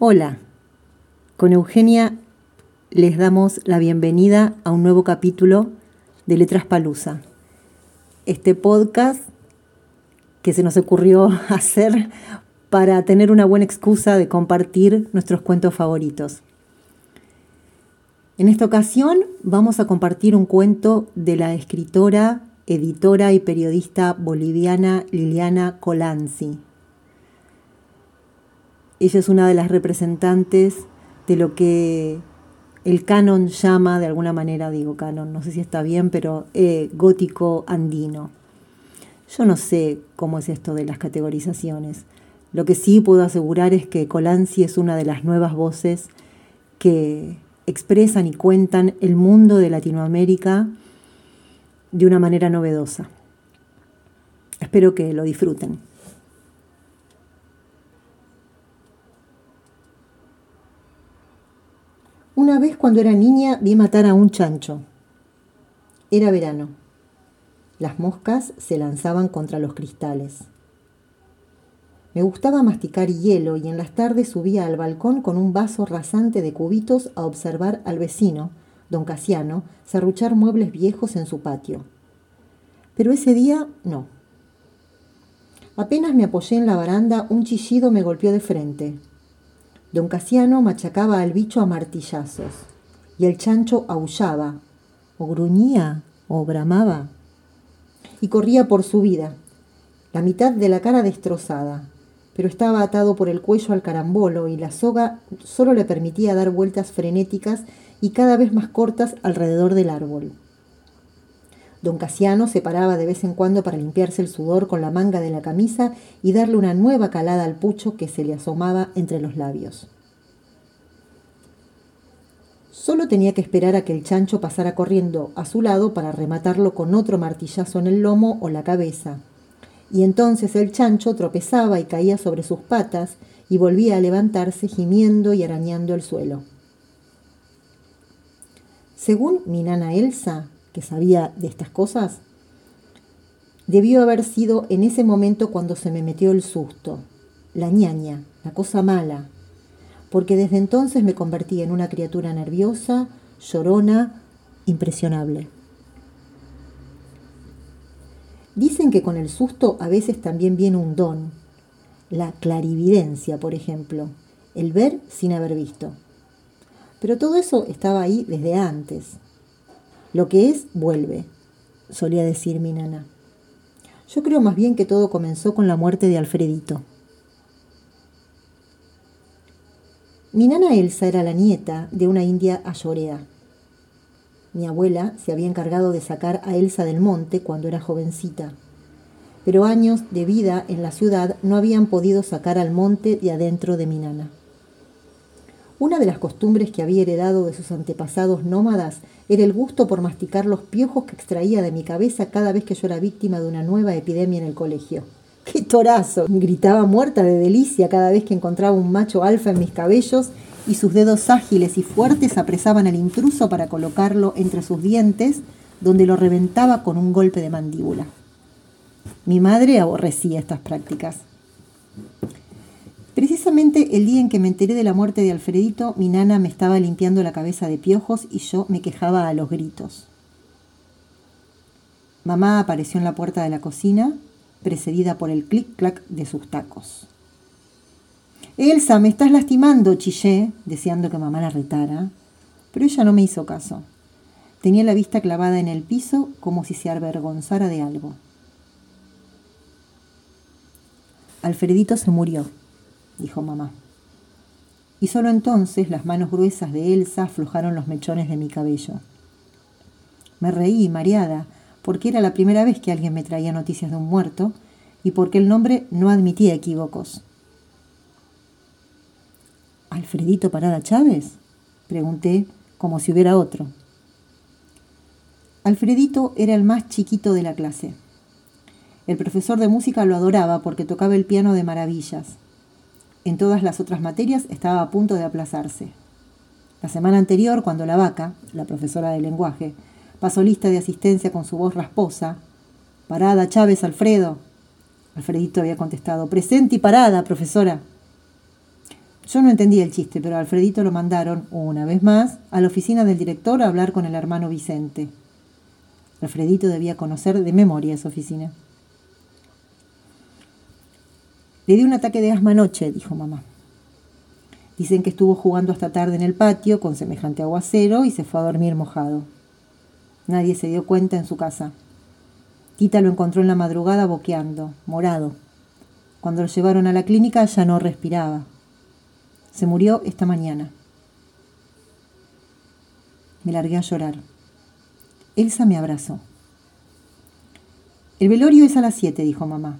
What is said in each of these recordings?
Hola, con Eugenia les damos la bienvenida a un nuevo capítulo de Letras Palusa. Este podcast que se nos ocurrió hacer para tener una buena excusa de compartir nuestros cuentos favoritos. En esta ocasión vamos a compartir un cuento de la escritora, editora y periodista boliviana Liliana Colanzi. Ella es una de las representantes de lo que el canon llama, de alguna manera digo canon, no sé si está bien, pero eh, gótico andino. Yo no sé cómo es esto de las categorizaciones. Lo que sí puedo asegurar es que Colanzi es una de las nuevas voces que expresan y cuentan el mundo de Latinoamérica de una manera novedosa. Espero que lo disfruten. Una vez cuando era niña vi matar a un chancho. Era verano. Las moscas se lanzaban contra los cristales. Me gustaba masticar hielo y en las tardes subía al balcón con un vaso rasante de cubitos a observar al vecino, don Casiano, serruchar muebles viejos en su patio. Pero ese día no. Apenas me apoyé en la baranda, un chillido me golpeó de frente. Don Casiano machacaba al bicho a martillazos y el chancho aullaba, o gruñía, o bramaba, y corría por su vida, la mitad de la cara destrozada, pero estaba atado por el cuello al carambolo y la soga solo le permitía dar vueltas frenéticas y cada vez más cortas alrededor del árbol. Don Casiano se paraba de vez en cuando para limpiarse el sudor con la manga de la camisa y darle una nueva calada al pucho que se le asomaba entre los labios. Solo tenía que esperar a que el chancho pasara corriendo a su lado para rematarlo con otro martillazo en el lomo o la cabeza. Y entonces el chancho tropezaba y caía sobre sus patas y volvía a levantarse gimiendo y arañando el suelo. Según mi nana Elsa, que sabía de estas cosas, debió haber sido en ese momento cuando se me metió el susto, la ñaña, la cosa mala, porque desde entonces me convertí en una criatura nerviosa, llorona, impresionable. Dicen que con el susto a veces también viene un don, la clarividencia, por ejemplo, el ver sin haber visto. Pero todo eso estaba ahí desde antes. Lo que es, vuelve, solía decir mi nana. Yo creo más bien que todo comenzó con la muerte de Alfredito. Mi nana Elsa era la nieta de una india ayorea. Mi abuela se había encargado de sacar a Elsa del monte cuando era jovencita, pero años de vida en la ciudad no habían podido sacar al monte de adentro de mi nana. Una de las costumbres que había heredado de sus antepasados nómadas era el gusto por masticar los piojos que extraía de mi cabeza cada vez que yo era víctima de una nueva epidemia en el colegio. ¡Qué torazo! Gritaba muerta de delicia cada vez que encontraba un macho alfa en mis cabellos y sus dedos ágiles y fuertes apresaban al intruso para colocarlo entre sus dientes, donde lo reventaba con un golpe de mandíbula. Mi madre aborrecía estas prácticas. Precisamente el día en que me enteré de la muerte de Alfredito, mi nana me estaba limpiando la cabeza de piojos y yo me quejaba a los gritos. Mamá apareció en la puerta de la cocina, precedida por el clic-clac de sus tacos. Elsa, me estás lastimando, chillé, deseando que mamá la retara, pero ella no me hizo caso. Tenía la vista clavada en el piso como si se avergonzara de algo. Alfredito se murió dijo mamá. Y solo entonces las manos gruesas de Elsa aflojaron los mechones de mi cabello. Me reí, mareada, porque era la primera vez que alguien me traía noticias de un muerto y porque el nombre no admitía equívocos. ¿Alfredito Parada Chávez? Pregunté, como si hubiera otro. Alfredito era el más chiquito de la clase. El profesor de música lo adoraba porque tocaba el piano de maravillas en todas las otras materias estaba a punto de aplazarse. La semana anterior, cuando la vaca, la profesora de lenguaje, pasó lista de asistencia con su voz rasposa, Parada, Chávez, Alfredo. Alfredito había contestado, presente y parada, profesora. Yo no entendí el chiste, pero Alfredito lo mandaron, una vez más, a la oficina del director a hablar con el hermano Vicente. Alfredito debía conocer de memoria esa oficina. Le dio un ataque de asma anoche, dijo mamá. Dicen que estuvo jugando hasta tarde en el patio con semejante aguacero y se fue a dormir mojado. Nadie se dio cuenta en su casa. Tita lo encontró en la madrugada boqueando, morado. Cuando lo llevaron a la clínica ya no respiraba. Se murió esta mañana. Me largué a llorar. Elsa me abrazó. El velorio es a las siete, dijo mamá.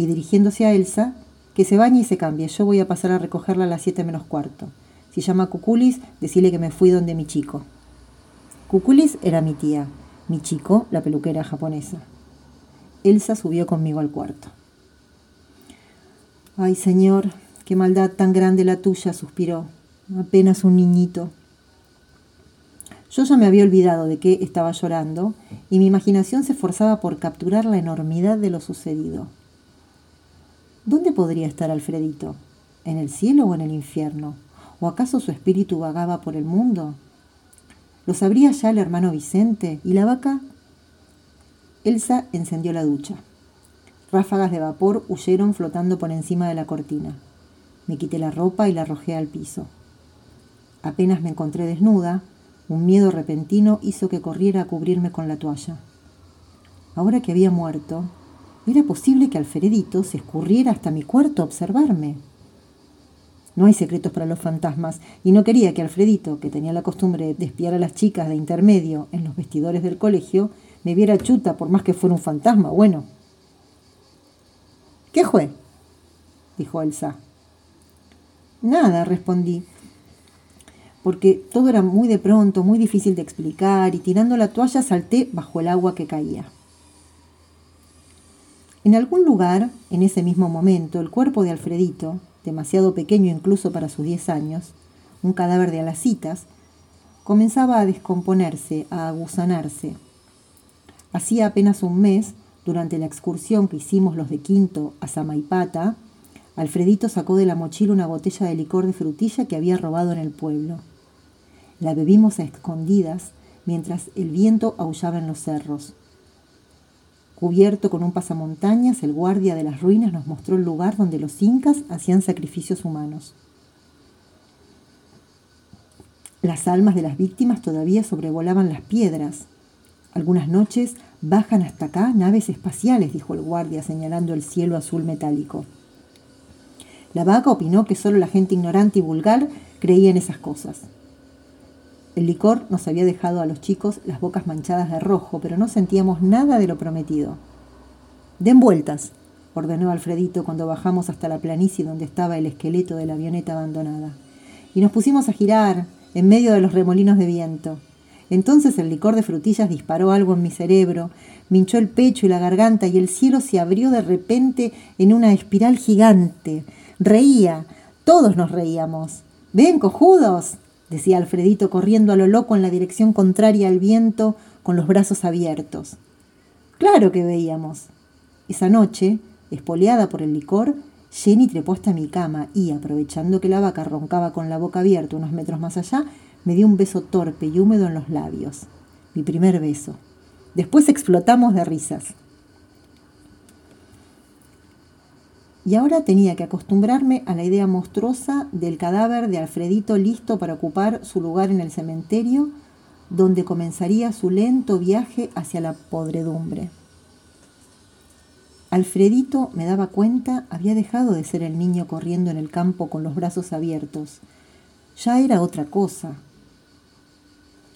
Y dirigiéndose a Elsa, que se bañe y se cambie. Yo voy a pasar a recogerla a las siete menos cuarto. Si llama Cuculis, decile que me fui donde mi chico. Cuculis era mi tía, mi chico, la peluquera japonesa. Elsa subió conmigo al cuarto. Ay, señor, qué maldad tan grande la tuya, suspiró. Apenas un niñito. Yo ya me había olvidado de que estaba llorando y mi imaginación se esforzaba por capturar la enormidad de lo sucedido. ¿Dónde podría estar Alfredito? ¿En el cielo o en el infierno? ¿O acaso su espíritu vagaba por el mundo? ¿Lo sabría ya el hermano Vicente? ¿Y la vaca? Elsa encendió la ducha. Ráfagas de vapor huyeron flotando por encima de la cortina. Me quité la ropa y la arrojé al piso. Apenas me encontré desnuda, un miedo repentino hizo que corriera a cubrirme con la toalla. Ahora que había muerto, ¿era posible que Alfredito se escurriera hasta mi cuarto a observarme? No hay secretos para los fantasmas, y no quería que Alfredito, que tenía la costumbre de espiar a las chicas de intermedio en los vestidores del colegio, me viera chuta por más que fuera un fantasma. Bueno, ¿Qué fue? dijo Elsa. Nada, respondí, porque todo era muy de pronto, muy difícil de explicar, y tirando la toalla salté bajo el agua que caía. En algún lugar, en ese mismo momento, el cuerpo de Alfredito, demasiado pequeño incluso para sus diez años, un cadáver de alacitas, comenzaba a descomponerse, a aguzanarse. Hacía apenas un mes durante la excursión que hicimos los de Quinto a Samaipata, Alfredito sacó de la mochila una botella de licor de frutilla que había robado en el pueblo. La bebimos a escondidas mientras el viento aullaba en los cerros. Cubierto con un pasamontañas, el guardia de las ruinas nos mostró el lugar donde los incas hacían sacrificios humanos. Las almas de las víctimas todavía sobrevolaban las piedras. Algunas noches Bajan hasta acá naves espaciales, dijo el guardia señalando el cielo azul metálico. La vaca opinó que solo la gente ignorante y vulgar creía en esas cosas. El licor nos había dejado a los chicos las bocas manchadas de rojo, pero no sentíamos nada de lo prometido. Den vueltas, ordenó Alfredito cuando bajamos hasta la planicie donde estaba el esqueleto de la avioneta abandonada. Y nos pusimos a girar en medio de los remolinos de viento. Entonces el licor de frutillas disparó algo en mi cerebro, me hinchó el pecho y la garganta y el cielo se abrió de repente en una espiral gigante. Reía, todos nos reíamos. Ven, cojudos, decía Alfredito corriendo a lo loco en la dirección contraria al viento con los brazos abiertos. Claro que veíamos. Esa noche, espoleada por el licor, Jenny trepó hasta mi cama y, aprovechando que la vaca roncaba con la boca abierta unos metros más allá, me dio un beso torpe y húmedo en los labios. Mi primer beso. Después explotamos de risas. Y ahora tenía que acostumbrarme a la idea monstruosa del cadáver de Alfredito listo para ocupar su lugar en el cementerio, donde comenzaría su lento viaje hacia la podredumbre. Alfredito, me daba cuenta, había dejado de ser el niño corriendo en el campo con los brazos abiertos. Ya era otra cosa,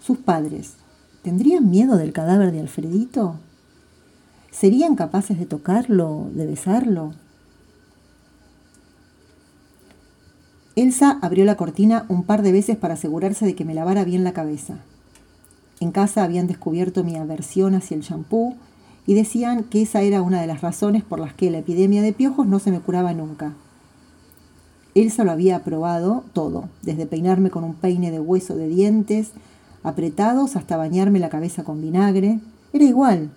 sus padres, ¿tendrían miedo del cadáver de Alfredito? ¿Serían capaces de tocarlo, de besarlo? Elsa abrió la cortina un par de veces para asegurarse de que me lavara bien la cabeza. En casa habían descubierto mi aversión hacia el champú y decían que esa era una de las razones por las que la epidemia de piojos no se me curaba nunca. Elsa lo había probado todo, desde peinarme con un peine de hueso de dientes, apretados hasta bañarme la cabeza con vinagre. Era igual.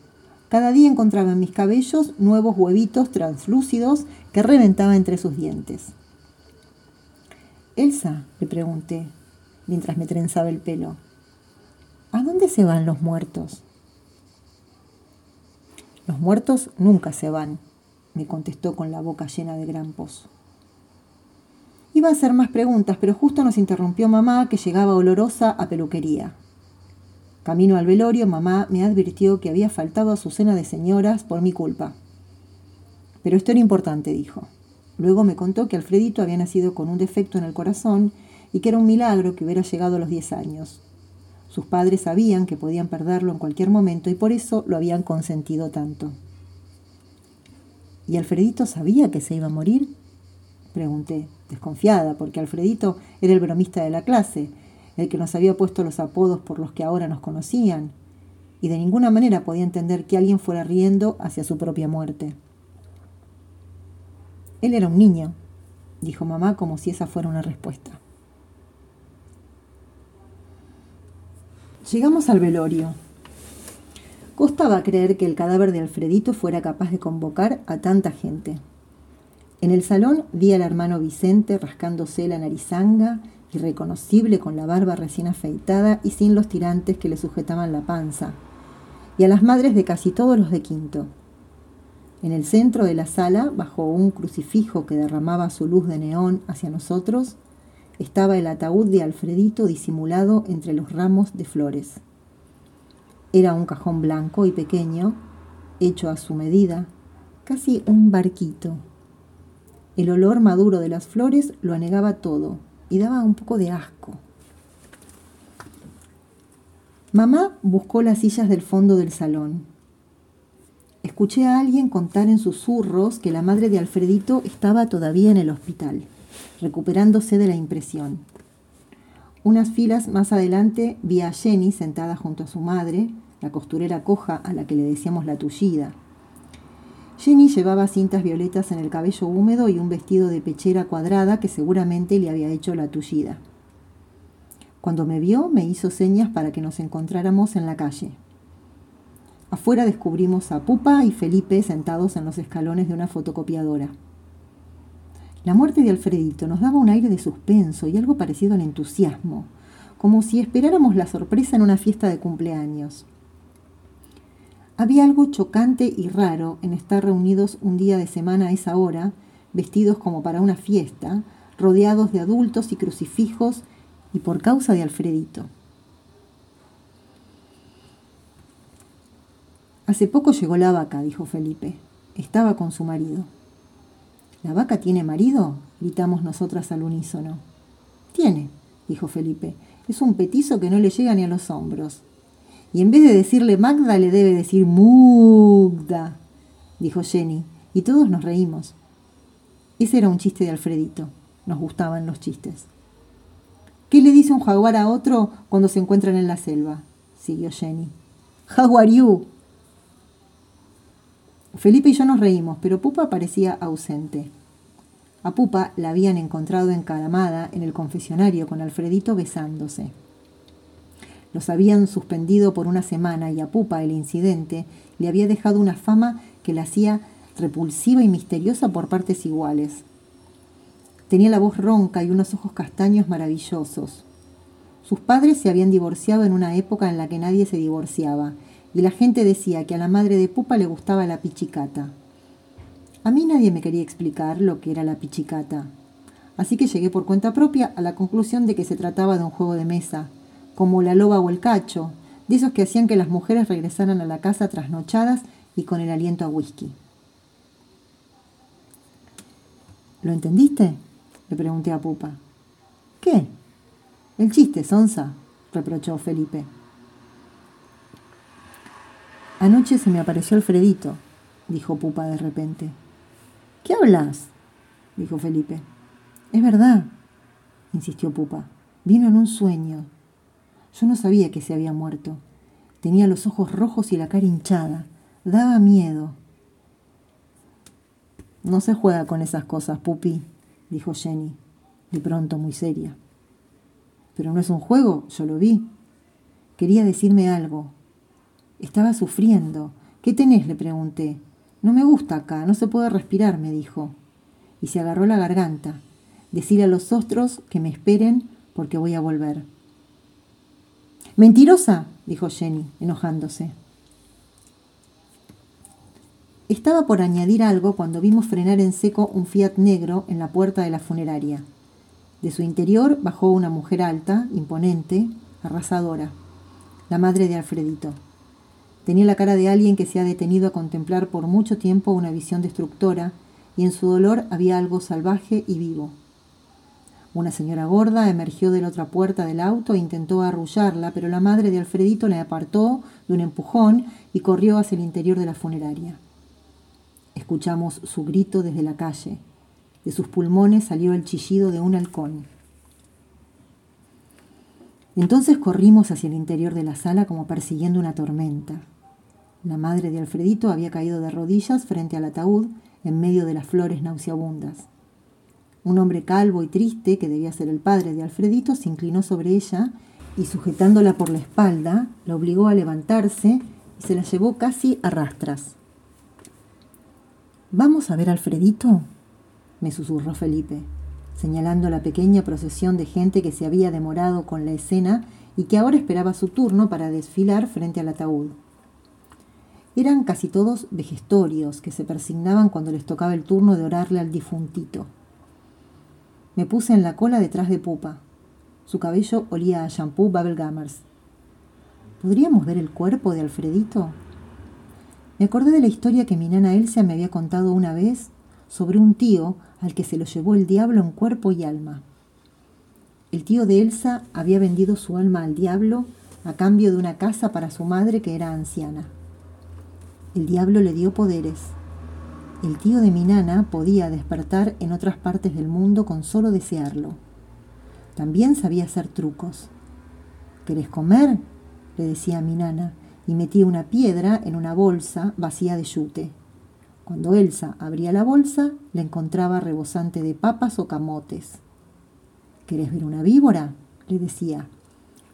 Cada día encontraba en mis cabellos nuevos huevitos translúcidos que reventaba entre sus dientes. Elsa, le pregunté, mientras me trenzaba el pelo, ¿a dónde se van los muertos? Los muertos nunca se van, me contestó con la boca llena de grampos. Iba a hacer más preguntas, pero justo nos interrumpió mamá, que llegaba olorosa a peluquería. Camino al velorio, mamá me advirtió que había faltado a su cena de señoras por mi culpa. Pero esto era importante, dijo. Luego me contó que Alfredito había nacido con un defecto en el corazón y que era un milagro que hubiera llegado a los 10 años. Sus padres sabían que podían perderlo en cualquier momento y por eso lo habían consentido tanto. ¿Y Alfredito sabía que se iba a morir? Pregunté, desconfiada, porque Alfredito era el bromista de la clase, el que nos había puesto los apodos por los que ahora nos conocían, y de ninguna manera podía entender que alguien fuera riendo hacia su propia muerte. Él era un niño, dijo mamá como si esa fuera una respuesta. Llegamos al velorio. Costaba creer que el cadáver de Alfredito fuera capaz de convocar a tanta gente. En el salón vi al hermano Vicente rascándose la narizanga, irreconocible con la barba recién afeitada y sin los tirantes que le sujetaban la panza, y a las madres de casi todos los de quinto. En el centro de la sala, bajo un crucifijo que derramaba su luz de neón hacia nosotros, estaba el ataúd de Alfredito disimulado entre los ramos de flores. Era un cajón blanco y pequeño, hecho a su medida, casi un barquito. El olor maduro de las flores lo anegaba todo y daba un poco de asco. Mamá buscó las sillas del fondo del salón escuché a alguien contar en susurros que la madre de Alfredito estaba todavía en el hospital, recuperándose de la impresión. Unas filas más adelante vi a Jenny sentada junto a su madre, la costurera coja a la que le decíamos la tullida. Jenny llevaba cintas violetas en el cabello húmedo y un vestido de pechera cuadrada que seguramente le había hecho la tullida. Cuando me vio, me hizo señas para que nos encontráramos en la calle. Afuera descubrimos a Pupa y Felipe sentados en los escalones de una fotocopiadora. La muerte de Alfredito nos daba un aire de suspenso y algo parecido al entusiasmo, como si esperáramos la sorpresa en una fiesta de cumpleaños. Había algo chocante y raro en estar reunidos un día de semana a esa hora, vestidos como para una fiesta, rodeados de adultos y crucifijos, y por causa de Alfredito. Hace poco llegó la vaca, dijo Felipe. Estaba con su marido. ¿La vaca tiene marido? gritamos nosotras al unísono. Tiene, dijo Felipe. Es un petizo que no le llega ni a los hombros. Y en vez de decirle Magda, le debe decir Mugda, dijo Jenny, y todos nos reímos. Ese era un chiste de Alfredito. Nos gustaban los chistes. ¿Qué le dice un jaguar a otro cuando se encuentran en la selva? siguió Jenny. How? Felipe y yo nos reímos, pero Pupa parecía ausente. A Pupa la habían encontrado encaramada en el confesionario con Alfredito besándose. Los habían suspendido por una semana y a Pupa el incidente le había dejado una fama que la hacía repulsiva y misteriosa por partes iguales. Tenía la voz ronca y unos ojos castaños maravillosos. Sus padres se habían divorciado en una época en la que nadie se divorciaba y la gente decía que a la madre de Pupa le gustaba la pichicata. A mí nadie me quería explicar lo que era la pichicata, así que llegué por cuenta propia a la conclusión de que se trataba de un juego de mesa, como la loba o el cacho, de esos que hacían que las mujeres regresaran a la casa trasnochadas y con el aliento a whisky. ¿Lo entendiste? le pregunté a Pupa. ¿Qué? El chiste, Sonsa, reprochó Felipe. Anoche se me apareció Alfredito, dijo Pupa de repente. ¿Qué hablas? dijo Felipe. Es verdad, insistió Pupa. Vino en un sueño. Yo no sabía que se había muerto. Tenía los ojos rojos y la cara hinchada. Daba miedo. No se juega con esas cosas, Pupi, dijo Jenny, de pronto muy seria. Pero no es un juego, yo lo vi. Quería decirme algo, estaba sufriendo. ¿Qué tenés? le pregunté. No me gusta acá, no se puede respirar, me dijo. Y se agarró la garganta. Decir a los otros que me esperen porque voy a volver. Mentirosa, dijo Jenny, enojándose. Estaba por añadir algo cuando vimos frenar en seco un Fiat negro en la puerta de la funeraria. De su interior bajó una mujer alta, imponente, arrasadora, la madre de Alfredito. Tenía la cara de alguien que se ha detenido a contemplar por mucho tiempo una visión destructora y en su dolor había algo salvaje y vivo. Una señora gorda emergió de la otra puerta del auto e intentó arrullarla, pero la madre de Alfredito le apartó de un empujón y corrió hacia el interior de la funeraria. Escuchamos su grito desde la calle. De sus pulmones salió el chillido de un halcón. Entonces corrimos hacia el interior de la sala como persiguiendo una tormenta. La madre de Alfredito había caído de rodillas frente al ataúd en medio de las flores nauseabundas. Un hombre calvo y triste, que debía ser el padre de Alfredito, se inclinó sobre ella y sujetándola por la espalda, la obligó a levantarse y se la llevó casi a rastras. ¿Vamos a ver a Alfredito? me susurró Felipe, señalando la pequeña procesión de gente que se había demorado con la escena y que ahora esperaba su turno para desfilar frente al ataúd. Eran casi todos vejestorios que se persignaban cuando les tocaba el turno de orarle al difuntito. Me puse en la cola detrás de Pupa. Su cabello olía a shampoo Bubblegummers. ¿Podríamos ver el cuerpo de Alfredito? Me acordé de la historia que mi nana Elsa me había contado una vez sobre un tío al que se lo llevó el diablo en cuerpo y alma. El tío de Elsa había vendido su alma al diablo a cambio de una casa para su madre que era anciana. El diablo le dio poderes. El tío de mi nana podía despertar en otras partes del mundo con solo desearlo. También sabía hacer trucos. ¿Querés comer? le decía a mi nana, y metía una piedra en una bolsa vacía de yute. Cuando Elsa abría la bolsa, la encontraba rebosante de papas o camotes. ¿Querés ver una víbora? le decía.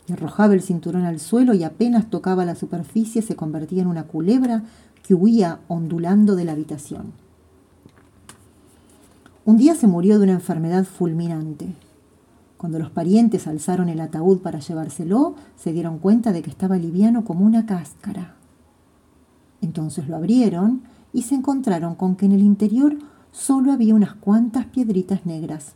Y arrojaba el cinturón al suelo y apenas tocaba la superficie se convertía en una culebra que huía ondulando de la habitación. Un día se murió de una enfermedad fulminante. Cuando los parientes alzaron el ataúd para llevárselo, se dieron cuenta de que estaba liviano como una cáscara. Entonces lo abrieron y se encontraron con que en el interior solo había unas cuantas piedritas negras.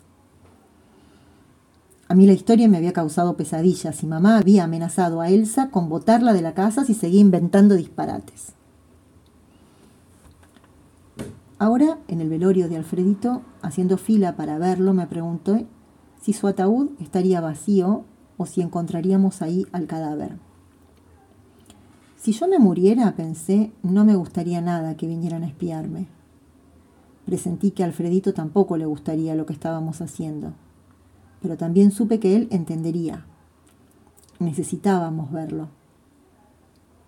A mí la historia me había causado pesadillas y mamá había amenazado a Elsa con botarla de la casa si seguía inventando disparates. Ahora, en el velorio de Alfredito, haciendo fila para verlo, me preguntó si su ataúd estaría vacío o si encontraríamos ahí al cadáver. Si yo me muriera, pensé, no me gustaría nada que vinieran a espiarme. Presentí que a Alfredito tampoco le gustaría lo que estábamos haciendo, pero también supe que él entendería. Necesitábamos verlo.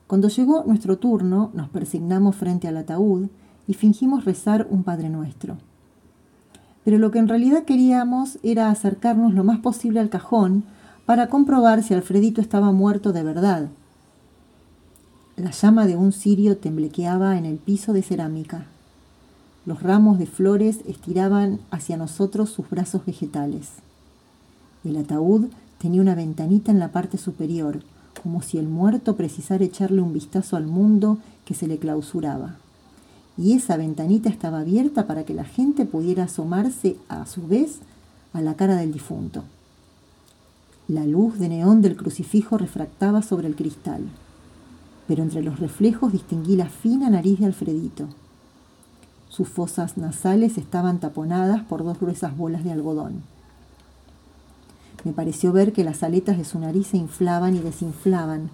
Cuando llegó nuestro turno, nos persignamos frente al ataúd y fingimos rezar un Padre Nuestro pero lo que en realidad queríamos era acercarnos lo más posible al cajón para comprobar si Alfredito estaba muerto de verdad. La llama de un cirio temblequeaba en el piso de cerámica. Los ramos de flores estiraban hacia nosotros sus brazos vegetales. El ataúd tenía una ventanita en la parte superior, como si el muerto precisara echarle un vistazo al mundo que se le clausuraba y esa ventanita estaba abierta para que la gente pudiera asomarse a su vez a la cara del difunto. La luz de neón del crucifijo refractaba sobre el cristal, pero entre los reflejos distinguí la fina nariz de Alfredito. Sus fosas nasales estaban taponadas por dos gruesas bolas de algodón. Me pareció ver que las aletas de su nariz se inflaban y desinflaban,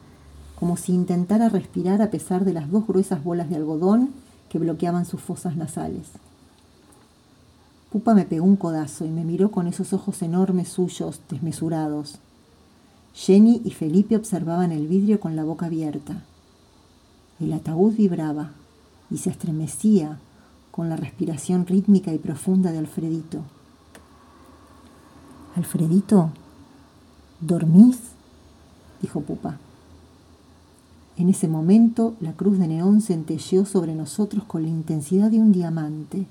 como si intentara respirar a pesar de las dos gruesas bolas de algodón que bloqueaban sus fosas nasales. Pupa me pegó un codazo y me miró con esos ojos enormes suyos, desmesurados. Jenny y Felipe observaban el vidrio con la boca abierta. El ataúd vibraba y se estremecía con la respiración rítmica y profunda de Alfredito. Alfredito, ¿dormís? dijo Pupa. En ese momento la cruz de neón centelleó sobre nosotros con la intensidad de un diamante.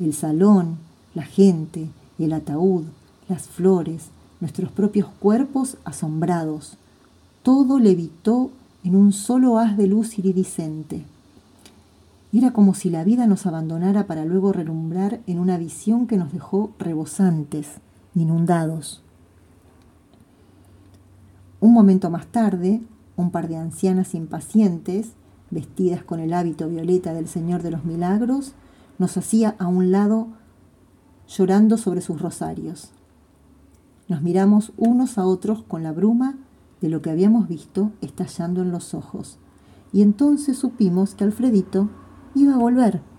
El salón, la gente, el ataúd, las flores, nuestros propios cuerpos asombrados. Todo levitó en un solo haz de luz iridiscente. Era como si la vida nos abandonara para luego relumbrar en una visión que nos dejó rebosantes, inundados. Un momento más tarde, un par de ancianas impacientes, vestidas con el hábito violeta del Señor de los Milagros, nos hacía a un lado llorando sobre sus rosarios. Nos miramos unos a otros con la bruma de lo que habíamos visto estallando en los ojos, y entonces supimos que Alfredito iba a volver.